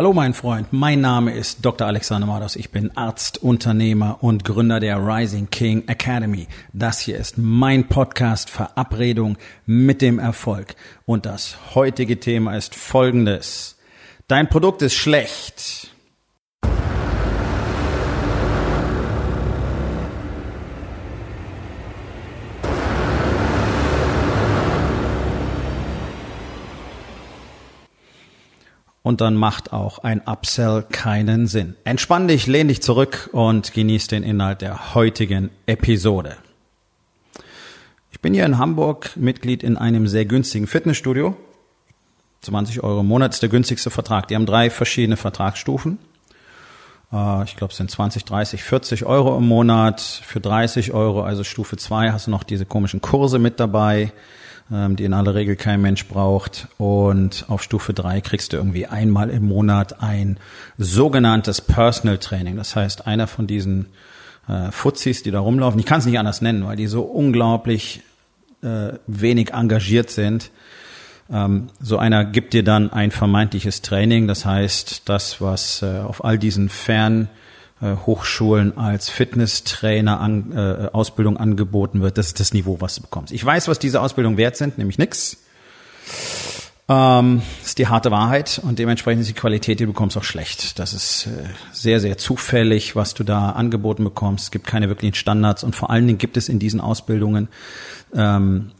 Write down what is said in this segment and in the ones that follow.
Hallo mein Freund, mein Name ist Dr. Alexander Mados. Ich bin Arzt, Unternehmer und Gründer der Rising King Academy. Das hier ist mein Podcast Verabredung mit dem Erfolg. Und das heutige Thema ist folgendes. Dein Produkt ist schlecht. Und dann macht auch ein Upsell keinen Sinn. Entspann dich, lehn dich zurück und genieß den Inhalt der heutigen Episode. Ich bin hier in Hamburg Mitglied in einem sehr günstigen Fitnessstudio. 20 Euro im Monat ist der günstigste Vertrag. Die haben drei verschiedene Vertragsstufen. Äh, ich glaube, es sind 20, 30, 40 Euro im Monat. Für 30 Euro, also Stufe 2, hast du noch diese komischen Kurse mit dabei ähm, die in aller Regel kein Mensch braucht. Und auf Stufe drei kriegst du irgendwie einmal im Monat ein sogenanntes Personal Training. Das heißt, einer von diesen äh, Fuzis, die da rumlaufen, ich kann es nicht anders nennen, weil die so unglaublich äh, wenig engagiert sind. Ähm, so einer gibt dir dann ein vermeintliches Training. Das heißt, das, was äh, auf all diesen Fern Hochschulen als Fitnesstrainer an, äh, Ausbildung angeboten wird. Das ist das Niveau, was du bekommst. Ich weiß, was diese Ausbildung wert sind, nämlich nix. Ähm, ist die harte Wahrheit und dementsprechend ist die Qualität, die du bekommst, auch schlecht. Das ist äh, sehr, sehr zufällig, was du da angeboten bekommst. Es gibt keine wirklichen Standards und vor allen Dingen gibt es in diesen Ausbildungen ähm,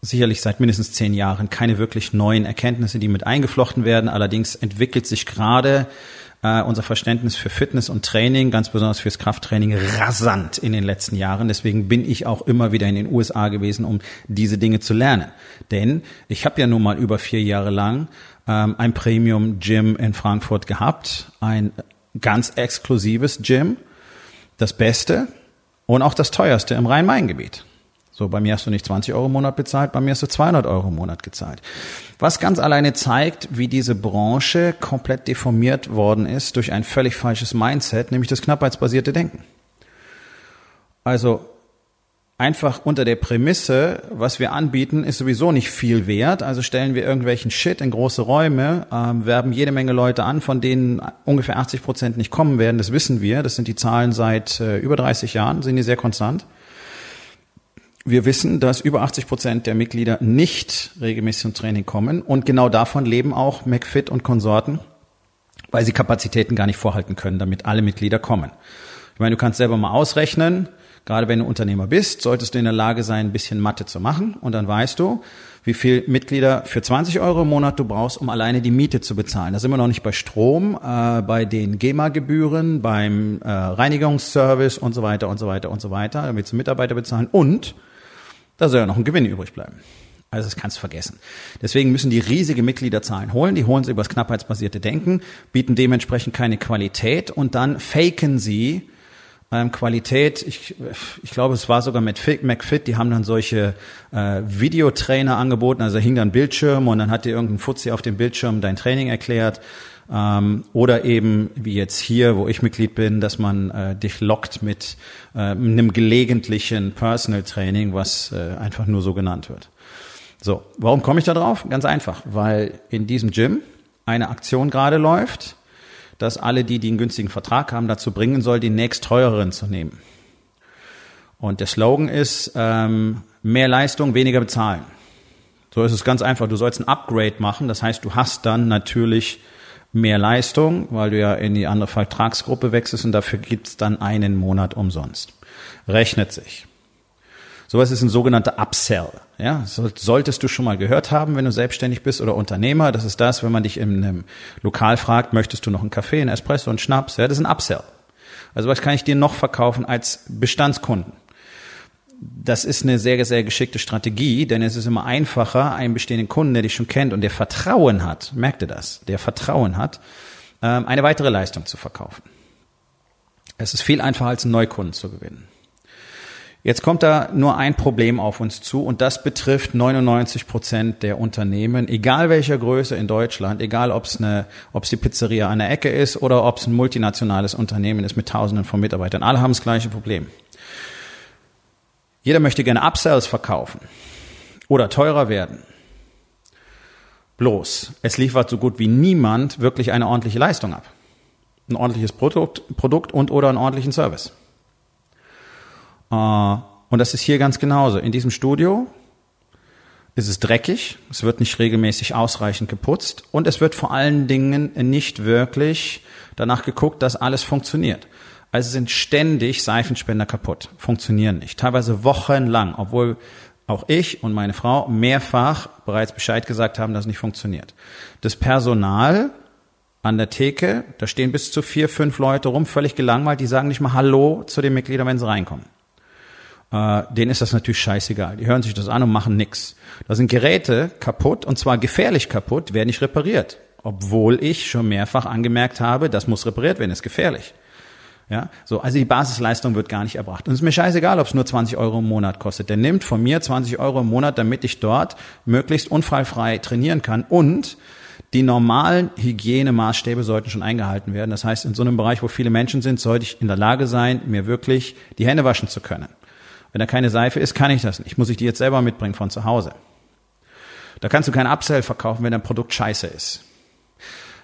sicherlich seit mindestens zehn Jahren keine wirklich neuen Erkenntnisse, die mit eingeflochten werden. Allerdings entwickelt sich gerade äh, unser Verständnis für Fitness und Training, ganz besonders fürs Krafttraining, rasant in den letzten Jahren. Deswegen bin ich auch immer wieder in den USA gewesen, um diese Dinge zu lernen. Denn ich habe ja nun mal über vier Jahre lang ähm, ein Premium Gym in Frankfurt gehabt, ein ganz exklusives Gym, das Beste und auch das teuerste im Rhein-Main-Gebiet. So, bei mir hast du nicht 20 Euro im Monat bezahlt, bei mir hast du 200 Euro im Monat gezahlt. Was ganz alleine zeigt, wie diese Branche komplett deformiert worden ist durch ein völlig falsches Mindset, nämlich das knappheitsbasierte Denken. Also einfach unter der Prämisse, was wir anbieten, ist sowieso nicht viel wert. Also stellen wir irgendwelchen Shit in große Räume, ähm, werben jede Menge Leute an, von denen ungefähr 80 Prozent nicht kommen werden. Das wissen wir. Das sind die Zahlen seit äh, über 30 Jahren, sind die sehr konstant. Wir wissen, dass über 80 Prozent der Mitglieder nicht regelmäßig zum Training kommen und genau davon leben auch McFit und Konsorten, weil sie Kapazitäten gar nicht vorhalten können, damit alle Mitglieder kommen. Ich meine, du kannst selber mal ausrechnen, gerade wenn du Unternehmer bist, solltest du in der Lage sein, ein bisschen Mathe zu machen und dann weißt du, wie viel Mitglieder für 20 Euro im Monat du brauchst, um alleine die Miete zu bezahlen. Da sind wir noch nicht bei Strom, äh, bei den GEMA-Gebühren, beim äh, Reinigungsservice und so weiter und so weiter und so weiter, damit sie Mitarbeiter bezahlen und da soll ja noch ein Gewinn übrig bleiben. Also das kannst du vergessen. Deswegen müssen die riesige Mitgliederzahlen holen. Die holen sie übers knappheitsbasierte Denken, bieten dementsprechend keine Qualität und dann faken sie ähm, Qualität. Ich, ich glaube, es war sogar mit McFit, die haben dann solche äh, Videotrainer angeboten. Also da hing dann Bildschirm und dann hat dir irgendein Fuzzi auf dem Bildschirm dein Training erklärt. Ähm, oder eben wie jetzt hier, wo ich Mitglied bin, dass man äh, dich lockt mit äh, einem gelegentlichen Personal Training, was äh, einfach nur so genannt wird. So, warum komme ich da drauf? Ganz einfach, weil in diesem Gym eine Aktion gerade läuft, dass alle die, die einen günstigen Vertrag haben, dazu bringen soll, den nächst teureren zu nehmen. Und der Slogan ist, ähm, mehr Leistung, weniger bezahlen. So ist es ganz einfach. Du sollst ein Upgrade machen. Das heißt, du hast dann natürlich mehr Leistung, weil du ja in die andere Vertragsgruppe wechselst und dafür gibt's dann einen Monat umsonst. Rechnet sich. Sowas ist ein sogenannter Upsell. Ja, solltest du schon mal gehört haben, wenn du selbstständig bist oder Unternehmer. Das ist das, wenn man dich in einem Lokal fragt, möchtest du noch einen Kaffee, einen Espresso, einen Schnaps? Ja, das ist ein Upsell. Also was kann ich dir noch verkaufen als Bestandskunden? Das ist eine sehr, sehr geschickte Strategie, denn es ist immer einfacher, einen bestehenden Kunden, der dich schon kennt und der Vertrauen hat, merkt ihr das, der Vertrauen hat, ähm, eine weitere Leistung zu verkaufen. Es ist viel einfacher, als einen Neukunden zu gewinnen. Jetzt kommt da nur ein Problem auf uns zu und das betrifft 99 Prozent der Unternehmen, egal welcher Größe in Deutschland, egal ob es eine, ob es die Pizzeria an der Ecke ist oder ob es ein multinationales Unternehmen ist mit Tausenden von Mitarbeitern. Alle haben das gleiche Problem. Jeder möchte gerne Upsells verkaufen oder teurer werden. Bloß, es liefert so gut wie niemand wirklich eine ordentliche Leistung ab. Ein ordentliches Produkt, Produkt und oder einen ordentlichen Service. Äh, und das ist hier ganz genauso. In diesem Studio ist es dreckig, es wird nicht regelmäßig ausreichend geputzt und es wird vor allen Dingen nicht wirklich danach geguckt, dass alles funktioniert. Also sind ständig Seifenspender kaputt, funktionieren nicht, teilweise wochenlang, obwohl auch ich und meine Frau mehrfach bereits Bescheid gesagt haben, dass es nicht funktioniert. Das Personal an der Theke, da stehen bis zu vier, fünf Leute rum, völlig gelangweilt, die sagen nicht mal Hallo zu den Mitgliedern, wenn sie reinkommen. Äh, denen ist das natürlich scheißegal. Die hören sich das an und machen nix. Da sind Geräte kaputt und zwar gefährlich kaputt, werden nicht repariert. Obwohl ich schon mehrfach angemerkt habe, das muss repariert werden, ist gefährlich. Ja, so, also die Basisleistung wird gar nicht erbracht. Und es ist mir scheißegal, ob es nur 20 Euro im Monat kostet. Der nimmt von mir 20 Euro im Monat, damit ich dort möglichst unfallfrei trainieren kann und die normalen Hygienemaßstäbe sollten schon eingehalten werden. Das heißt, in so einem Bereich, wo viele Menschen sind, sollte ich in der Lage sein, mir wirklich die Hände waschen zu können. Wenn da keine Seife ist, kann ich das nicht. Muss ich die jetzt selber mitbringen von zu Hause. Da kannst du kein Upsell verkaufen, wenn dein Produkt scheiße ist.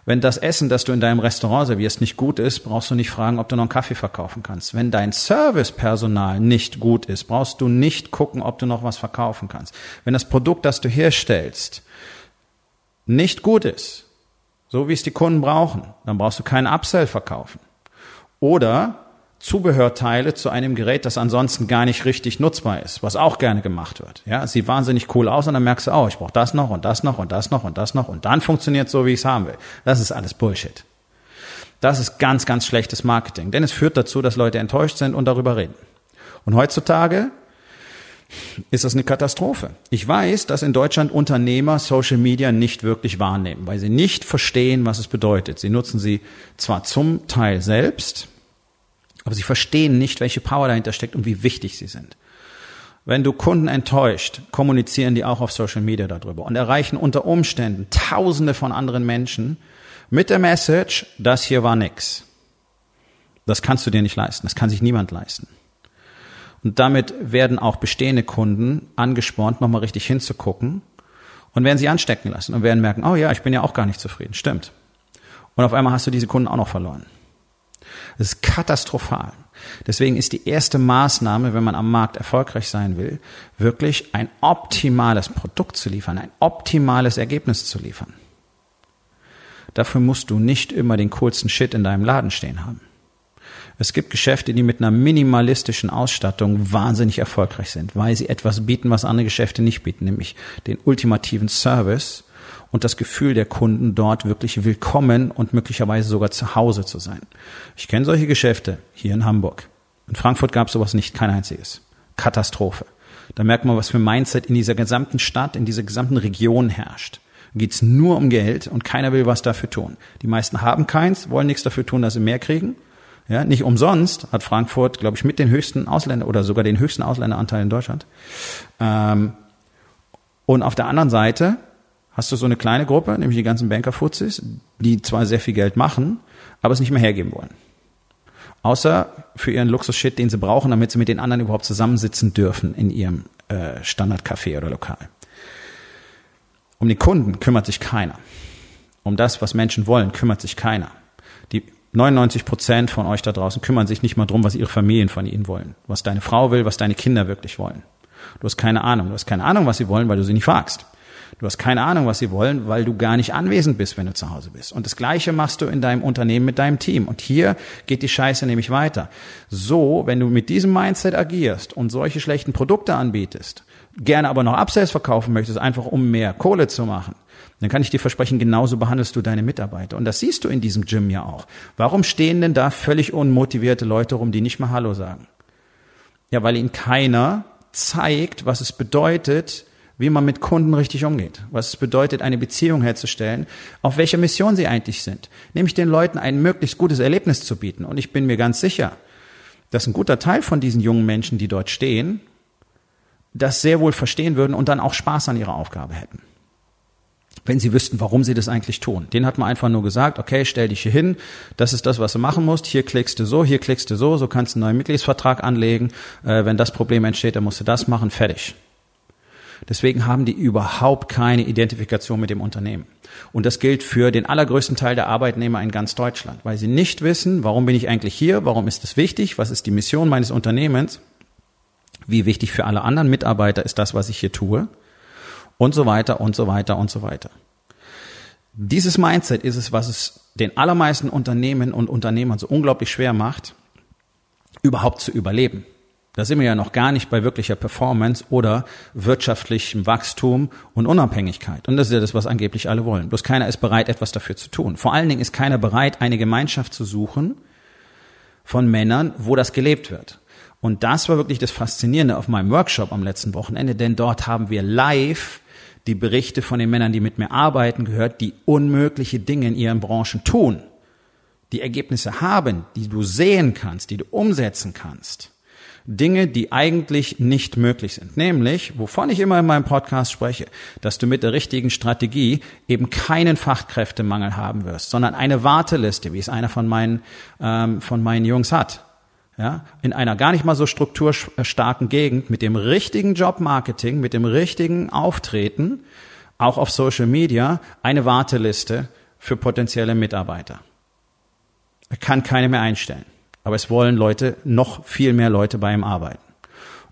Wenn das Essen, das du in deinem Restaurant servierst, nicht gut ist, brauchst du nicht fragen, ob du noch einen Kaffee verkaufen kannst. Wenn dein Servicepersonal nicht gut ist, brauchst du nicht gucken, ob du noch was verkaufen kannst. Wenn das Produkt, das du herstellst, nicht gut ist, so wie es die Kunden brauchen, dann brauchst du keinen Upsell verkaufen. Oder Zubehörteile zu einem Gerät, das ansonsten gar nicht richtig nutzbar ist, was auch gerne gemacht wird. Ja, es sieht wahnsinnig cool aus und dann merkst du, oh, ich brauche das noch und das noch und das noch und das noch und dann funktioniert so, wie ich es haben will. Das ist alles Bullshit. Das ist ganz, ganz schlechtes Marketing, denn es führt dazu, dass Leute enttäuscht sind und darüber reden. Und heutzutage ist das eine Katastrophe. Ich weiß, dass in Deutschland Unternehmer Social Media nicht wirklich wahrnehmen, weil sie nicht verstehen, was es bedeutet. Sie nutzen sie zwar zum Teil selbst, aber sie verstehen nicht, welche Power dahinter steckt und wie wichtig sie sind. Wenn du Kunden enttäuscht, kommunizieren die auch auf Social Media darüber und erreichen unter Umständen Tausende von anderen Menschen mit der Message, das hier war nix. Das kannst du dir nicht leisten. Das kann sich niemand leisten. Und damit werden auch bestehende Kunden angespornt, nochmal richtig hinzugucken und werden sie anstecken lassen und werden merken, oh ja, ich bin ja auch gar nicht zufrieden. Stimmt. Und auf einmal hast du diese Kunden auch noch verloren. Das ist katastrophal. Deswegen ist die erste Maßnahme, wenn man am Markt erfolgreich sein will, wirklich ein optimales Produkt zu liefern, ein optimales Ergebnis zu liefern. Dafür musst du nicht immer den coolsten Shit in deinem Laden stehen haben. Es gibt Geschäfte, die mit einer minimalistischen Ausstattung wahnsinnig erfolgreich sind, weil sie etwas bieten, was andere Geschäfte nicht bieten, nämlich den ultimativen Service und das Gefühl der Kunden dort wirklich willkommen und möglicherweise sogar zu Hause zu sein. Ich kenne solche Geschäfte hier in Hamburg. In Frankfurt gab es sowas nicht, kein einziges. Katastrophe. Da merkt man, was für Mindset in dieser gesamten Stadt, in dieser gesamten Region herrscht. Da geht's nur um Geld und keiner will was dafür tun. Die meisten haben keins, wollen nichts dafür tun, dass sie mehr kriegen. Ja, nicht umsonst hat Frankfurt, glaube ich, mit den höchsten Ausländer oder sogar den höchsten Ausländeranteil in Deutschland. Ähm, und auf der anderen Seite hast du so eine kleine Gruppe, nämlich die ganzen Bankerfuzis, die zwar sehr viel Geld machen, aber es nicht mehr hergeben wollen. Außer für ihren Luxus-Shit, den sie brauchen, damit sie mit den anderen überhaupt zusammensitzen dürfen in ihrem äh, Standardcafé oder Lokal. Um die Kunden kümmert sich keiner. Um das, was Menschen wollen, kümmert sich keiner. Die 99 Prozent von euch da draußen kümmern sich nicht mal drum, was ihre Familien von ihnen wollen. Was deine Frau will, was deine Kinder wirklich wollen. Du hast keine Ahnung. Du hast keine Ahnung, was sie wollen, weil du sie nicht fragst. Du hast keine Ahnung, was sie wollen, weil du gar nicht anwesend bist, wenn du zu Hause bist. Und das Gleiche machst du in deinem Unternehmen mit deinem Team. Und hier geht die Scheiße nämlich weiter. So, wenn du mit diesem Mindset agierst und solche schlechten Produkte anbietest, gerne aber noch Upsells verkaufen möchtest, einfach um mehr Kohle zu machen, dann kann ich dir versprechen, genauso behandelst du deine Mitarbeiter. Und das siehst du in diesem Gym ja auch. Warum stehen denn da völlig unmotivierte Leute rum, die nicht mal Hallo sagen? Ja, weil ihnen keiner zeigt, was es bedeutet, wie man mit Kunden richtig umgeht, was es bedeutet, eine Beziehung herzustellen, auf welcher Mission sie eigentlich sind, nämlich den Leuten ein möglichst gutes Erlebnis zu bieten. Und ich bin mir ganz sicher, dass ein guter Teil von diesen jungen Menschen, die dort stehen, das sehr wohl verstehen würden und dann auch Spaß an ihrer Aufgabe hätten. Wenn sie wüssten, warum sie das eigentlich tun. Den hat man einfach nur gesagt, okay, stell dich hier hin, das ist das, was du machen musst, hier klickst du so, hier klickst du so, so kannst du einen neuen Mitgliedsvertrag anlegen, äh, wenn das Problem entsteht, dann musst du das machen, fertig. Deswegen haben die überhaupt keine Identifikation mit dem Unternehmen. Und das gilt für den allergrößten Teil der Arbeitnehmer in ganz Deutschland, weil sie nicht wissen, warum bin ich eigentlich hier, warum ist es wichtig, was ist die Mission meines Unternehmens, wie wichtig für alle anderen Mitarbeiter ist das, was ich hier tue und so weiter und so weiter und so weiter. Dieses Mindset ist es, was es den allermeisten Unternehmen und Unternehmern so unglaublich schwer macht, überhaupt zu überleben. Da sind wir ja noch gar nicht bei wirklicher Performance oder wirtschaftlichem Wachstum und Unabhängigkeit. Und das ist ja das, was angeblich alle wollen. Bloß keiner ist bereit, etwas dafür zu tun. Vor allen Dingen ist keiner bereit, eine Gemeinschaft zu suchen von Männern, wo das gelebt wird. Und das war wirklich das Faszinierende auf meinem Workshop am letzten Wochenende, denn dort haben wir live die Berichte von den Männern, die mit mir arbeiten, gehört, die unmögliche Dinge in ihren Branchen tun, die Ergebnisse haben, die du sehen kannst, die du umsetzen kannst. Dinge, die eigentlich nicht möglich sind. Nämlich, wovon ich immer in meinem Podcast spreche, dass du mit der richtigen Strategie eben keinen Fachkräftemangel haben wirst, sondern eine Warteliste, wie es einer von meinen, ähm, von meinen Jungs hat. Ja, in einer gar nicht mal so strukturstarken Gegend mit dem richtigen Jobmarketing, mit dem richtigen Auftreten, auch auf Social Media, eine Warteliste für potenzielle Mitarbeiter. Er kann keine mehr einstellen. Aber es wollen Leute, noch viel mehr Leute bei ihm arbeiten.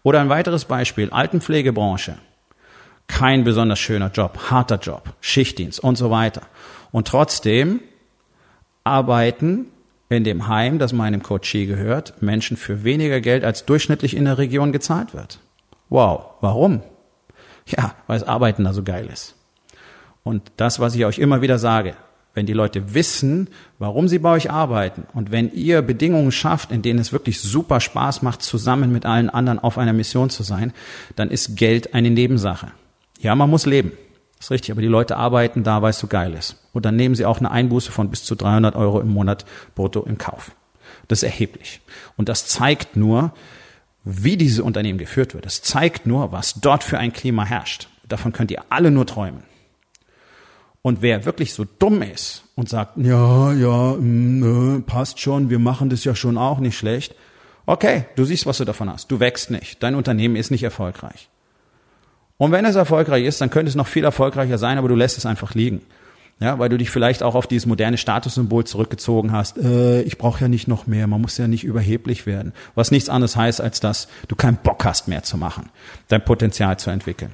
Oder ein weiteres Beispiel, Altenpflegebranche. Kein besonders schöner Job, harter Job, Schichtdienst und so weiter. Und trotzdem arbeiten in dem Heim, das meinem Coachie gehört, Menschen für weniger Geld als durchschnittlich in der Region gezahlt wird. Wow, warum? Ja, weil das Arbeiten da so geil ist. Und das, was ich euch immer wieder sage, wenn die Leute wissen, warum sie bei euch arbeiten und wenn ihr Bedingungen schafft, in denen es wirklich super Spaß macht, zusammen mit allen anderen auf einer Mission zu sein, dann ist Geld eine Nebensache. Ja, man muss leben. ist richtig, aber die Leute arbeiten da, weil es so geil ist. Und dann nehmen sie auch eine Einbuße von bis zu 300 Euro im Monat brutto im Kauf. Das ist erheblich. Und das zeigt nur, wie dieses Unternehmen geführt wird. Das zeigt nur, was dort für ein Klima herrscht. Davon könnt ihr alle nur träumen. Und wer wirklich so dumm ist und sagt, ja, ja, mh, mm, passt schon, wir machen das ja schon auch nicht schlecht. Okay, du siehst, was du davon hast. Du wächst nicht. Dein Unternehmen ist nicht erfolgreich. Und wenn es erfolgreich ist, dann könnte es noch viel erfolgreicher sein, aber du lässt es einfach liegen. Ja, weil du dich vielleicht auch auf dieses moderne Statussymbol zurückgezogen hast. Äh, ich brauche ja nicht noch mehr, man muss ja nicht überheblich werden. Was nichts anderes heißt, als dass du keinen Bock hast mehr zu machen, dein Potenzial zu entwickeln.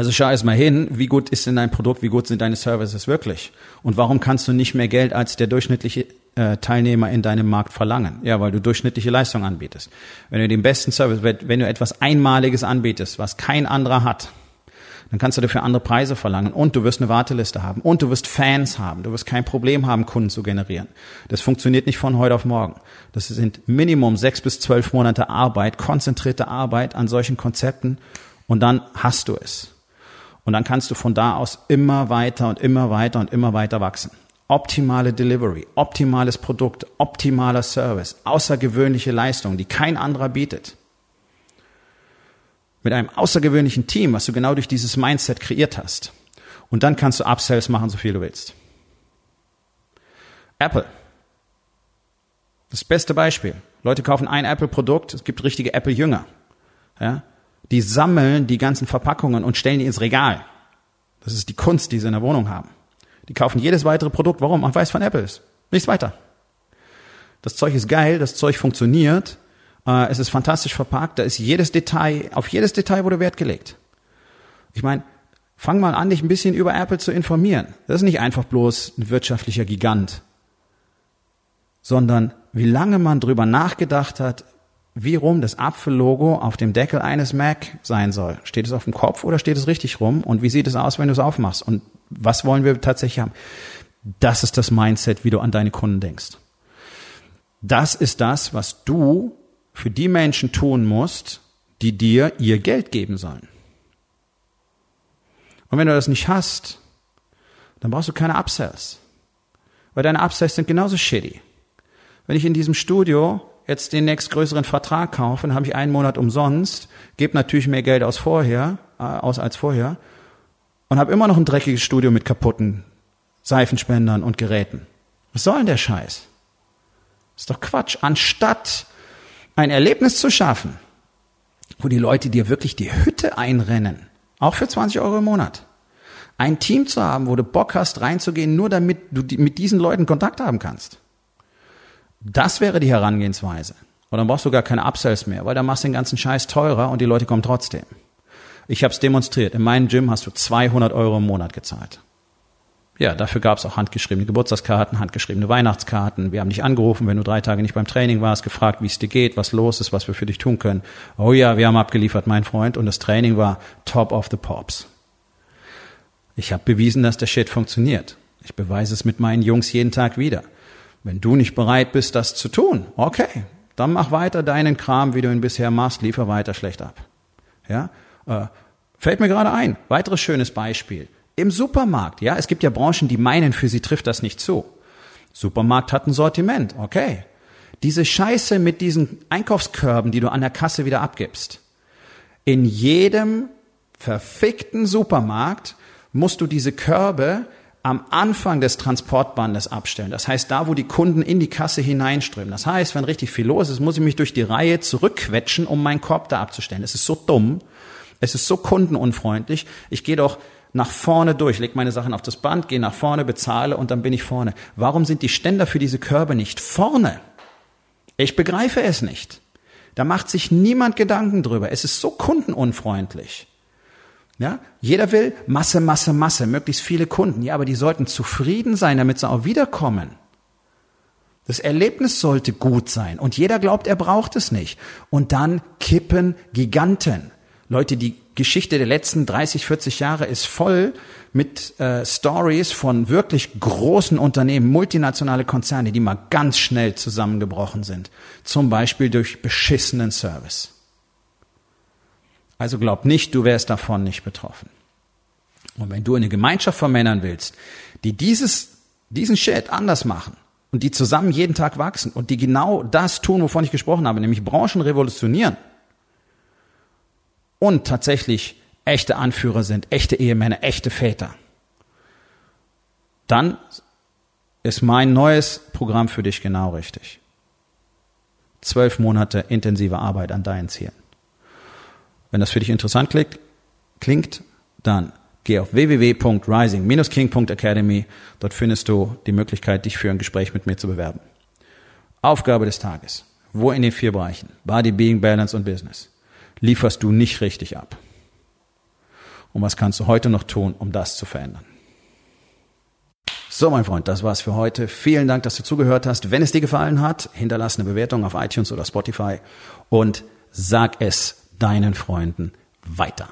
Also schau erst mal hin, wie gut ist denn dein Produkt, wie gut sind deine Services wirklich? Und warum kannst du nicht mehr Geld als der durchschnittliche äh, Teilnehmer in deinem Markt verlangen? Ja, weil du durchschnittliche Leistung anbietest. Wenn du den besten Service, wenn du etwas Einmaliges anbietest, was kein anderer hat, dann kannst du dafür andere Preise verlangen und du wirst eine Warteliste haben und du wirst Fans haben. Du wirst kein Problem haben, Kunden zu generieren. Das funktioniert nicht von heute auf morgen. Das sind Minimum sechs bis zwölf Monate Arbeit, konzentrierte Arbeit an solchen Konzepten und dann hast du es. Und dann kannst du von da aus immer weiter und immer weiter und immer weiter wachsen. Optimale Delivery, optimales Produkt, optimaler Service, außergewöhnliche Leistung, die kein anderer bietet. Mit einem außergewöhnlichen Team, was du genau durch dieses Mindset kreiert hast. Und dann kannst du Upsells machen, so viel du willst. Apple. Das beste Beispiel. Leute kaufen ein Apple-Produkt, es gibt richtige Apple-Jünger. Ja? Die sammeln die ganzen Verpackungen und stellen die ins Regal. Das ist die Kunst, die sie in der Wohnung haben. Die kaufen jedes weitere Produkt. Warum? Man weiß von Apple ist. Nichts weiter. Das Zeug ist geil, das Zeug funktioniert, äh, es ist fantastisch verpackt, da ist jedes Detail, auf jedes Detail wurde Wert gelegt. Ich meine, fang mal an, dich ein bisschen über Apple zu informieren. Das ist nicht einfach bloß ein wirtschaftlicher Gigant, sondern wie lange man drüber nachgedacht hat, wie rum das Apfellogo auf dem Deckel eines Mac sein soll. Steht es auf dem Kopf oder steht es richtig rum? Und wie sieht es aus, wenn du es aufmachst? Und was wollen wir tatsächlich haben? Das ist das Mindset, wie du an deine Kunden denkst. Das ist das, was du für die Menschen tun musst, die dir ihr Geld geben sollen. Und wenn du das nicht hast, dann brauchst du keine Upsells. Weil deine Upsells sind genauso shitty. Wenn ich in diesem Studio jetzt den nächstgrößeren Vertrag kaufe, habe ich einen Monat umsonst, gebe natürlich mehr Geld aus vorher, äh, aus als vorher und habe immer noch ein dreckiges Studio mit kaputten Seifenspendern und Geräten. Was soll denn der Scheiß? ist doch Quatsch. Anstatt ein Erlebnis zu schaffen, wo die Leute dir wirklich die Hütte einrennen, auch für 20 Euro im Monat. Ein Team zu haben, wo du Bock hast, reinzugehen, nur damit du mit diesen Leuten Kontakt haben kannst. Das wäre die Herangehensweise. Und dann brauchst du gar keine Upsells mehr, weil dann machst du den ganzen Scheiß teurer und die Leute kommen trotzdem. Ich habe es demonstriert. In meinem Gym hast du 200 Euro im Monat gezahlt. Ja, dafür gab es auch handgeschriebene Geburtstagskarten, handgeschriebene Weihnachtskarten. Wir haben dich angerufen, wenn du drei Tage nicht beim Training warst, gefragt, wie es dir geht, was los ist, was wir für dich tun können. Oh ja, wir haben abgeliefert, mein Freund. Und das Training war top of the pops. Ich habe bewiesen, dass der Shit funktioniert. Ich beweise es mit meinen Jungs jeden Tag wieder. Wenn du nicht bereit bist, das zu tun, okay, dann mach weiter deinen Kram, wie du ihn bisher machst, liefer weiter schlecht ab. Ja, äh, fällt mir gerade ein. Weiteres schönes Beispiel. Im Supermarkt, ja, es gibt ja Branchen, die meinen, für sie trifft das nicht zu. Supermarkt hat ein Sortiment, okay. Diese Scheiße mit diesen Einkaufskörben, die du an der Kasse wieder abgibst. In jedem verfickten Supermarkt musst du diese Körbe am Anfang des Transportbandes abstellen. Das heißt, da, wo die Kunden in die Kasse hineinströmen. Das heißt, wenn richtig viel los ist, muss ich mich durch die Reihe zurückquetschen, um meinen Korb da abzustellen. Es ist so dumm. Es ist so kundenunfreundlich. Ich gehe doch nach vorne durch, leg meine Sachen auf das Band, gehe nach vorne, bezahle und dann bin ich vorne. Warum sind die Ständer für diese Körbe nicht vorne? Ich begreife es nicht. Da macht sich niemand Gedanken drüber. Es ist so kundenunfreundlich. Ja, jeder will Masse, Masse, Masse, möglichst viele Kunden. Ja, aber die sollten zufrieden sein, damit sie auch wiederkommen. Das Erlebnis sollte gut sein und jeder glaubt, er braucht es nicht. Und dann kippen Giganten. Leute, die Geschichte der letzten 30, 40 Jahre ist voll mit äh, Stories von wirklich großen Unternehmen, multinationale Konzerne, die mal ganz schnell zusammengebrochen sind. Zum Beispiel durch beschissenen Service. Also glaub nicht, du wärst davon nicht betroffen. Und wenn du eine Gemeinschaft von Männern willst, die dieses, diesen Shit anders machen und die zusammen jeden Tag wachsen und die genau das tun, wovon ich gesprochen habe, nämlich Branchen revolutionieren, und tatsächlich echte Anführer sind, echte Ehemänner, echte Väter, dann ist mein neues Programm für dich genau richtig. Zwölf Monate intensive Arbeit an deinen Zielen. Wenn das für dich interessant klingt, klingt dann geh auf www.rising-king.academy. Dort findest du die Möglichkeit, dich für ein Gespräch mit mir zu bewerben. Aufgabe des Tages. Wo in den vier Bereichen? Body, Being, Balance und Business lieferst du nicht richtig ab. Und was kannst du heute noch tun, um das zu verändern? So, mein Freund, das war's für heute. Vielen Dank, dass du zugehört hast. Wenn es dir gefallen hat, hinterlass eine Bewertung auf iTunes oder Spotify und sag es deinen Freunden weiter.